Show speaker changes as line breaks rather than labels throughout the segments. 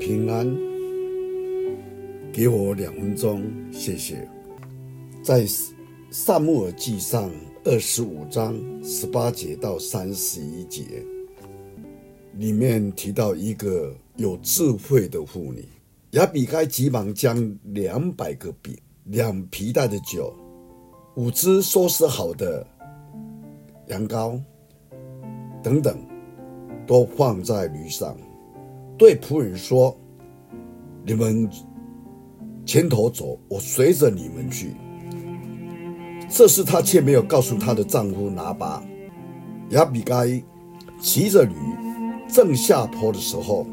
平安，给我两分钟，谢谢。在撒母耳记上二十五章十八节到三十一节里面提到一个有智慧的妇女，亚比该急忙将两百个饼、两皮袋的酒、五只收拾好的羊羔等等，都放在驴上。对仆人说：“你们前头走，我随着你们去。”这事她却没有告诉她的丈夫拿巴。亚比该骑着驴正下坡的时候，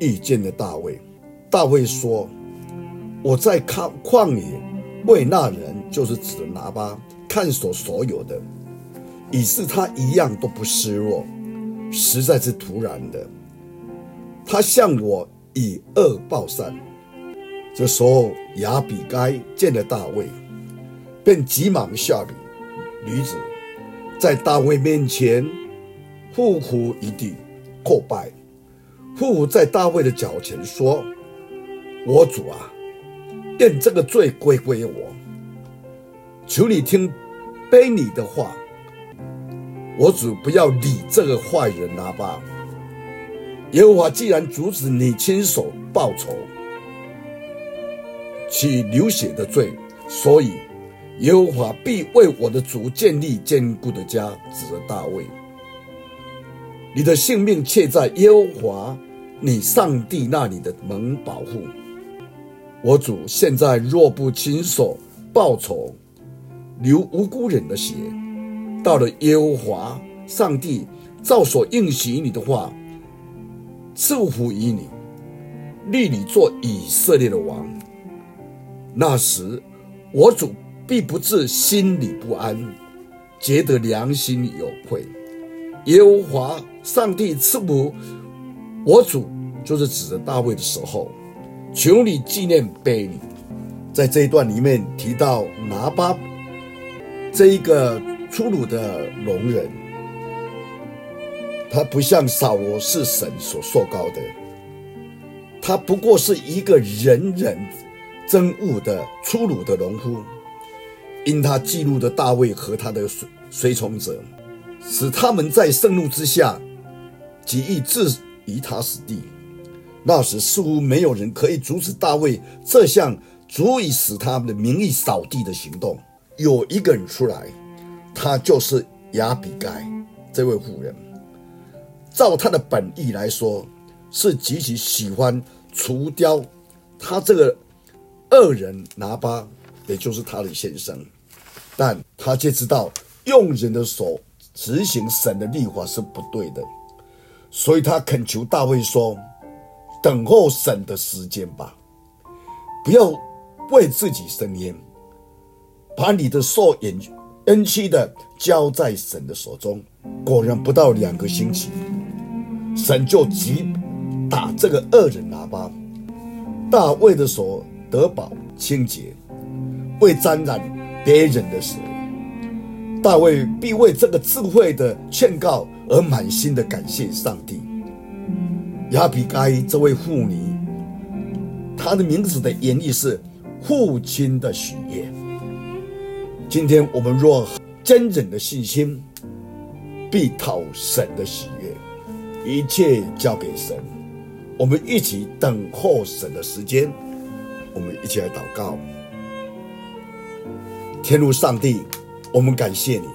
遇见了大卫。大卫说：“我在旷旷野为那人，就是指拿巴，看守所有的，以致他一样都不失落，实在是突然的。”他向我以恶报善。这时候，亚比该见了大卫，便急忙下驴，女子在大卫面前匍匐一地，叩拜，匍匐在大卫的脚前说：“我主啊，愿这个罪归归我，求你听卑你的话，我主不要理这个坏人拿吧。”耶和华既然阻止你亲手报仇，起流血的罪，所以耶和华必为我的主建立坚固的家。指着大卫，你的性命却在耶和华你上帝那里的门保护。我主现在若不亲手报仇，流无辜人的血，到了耶和华上帝照所应许你的话。赐福于你，立你做以色列的王。那时，我主必不至心里不安，觉得良心有愧。耶和华上帝赐福我主，就是指着大卫的时候，求你纪念婢女。在这一段里面提到拿巴这一个粗鲁的农人。他不像扫罗是神所受膏的，他不过是一个人人憎恶的粗鲁的农夫，因他记录的大卫和他的随随从者，使他们在盛怒之下，极易置于他死地。那时似乎没有人可以阻止大卫这项足以使他们的名义扫地的行动。有一个人出来，他就是亚比该这位妇人。照他的本意来说，是极其喜欢除掉他这个恶人拿巴，也就是他的先生，但他却知道用人的手执行神的律法是不对的，所以他恳求大卫说：“等候神的时间吧，不要为自己伸冤，把你的受恩恩赐的交在神的手中。”果然不到两个星期。神就击打这个恶人喇叭，大卫的手得保清洁，未沾染别人的血。大卫必为这个智慧的劝告而满心的感谢上帝。亚比该这位妇女，她的名字的原意是父亲的喜悦。今天我们若坚忍的信心，必讨神的喜悦。一切交给神，我们一起等候神的时间。我们一起来祷告。天路上帝，我们感谢你，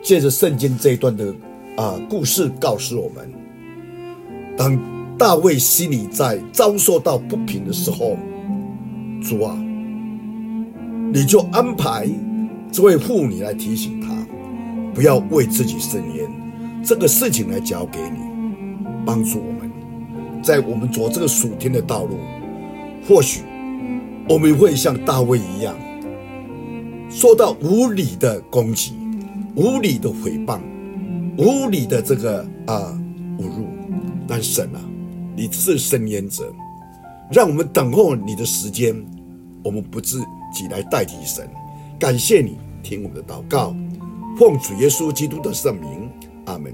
借着圣经这一段的啊故事，告诉我们，当大卫心里在遭受到不平的时候，主啊，你就安排这位妇女来提醒他，不要为自己伸冤，这个事情来交给你。帮助我们，在我们走这个属天的道路，或许我们会像大卫一样，受到无理的攻击、无理的诽谤、无理的这个啊侮辱。但神啊，你是伸冤者，让我们等候你的时间，我们不自己来代替神。感谢你听我们的祷告，奉主耶稣基督的圣名，阿门。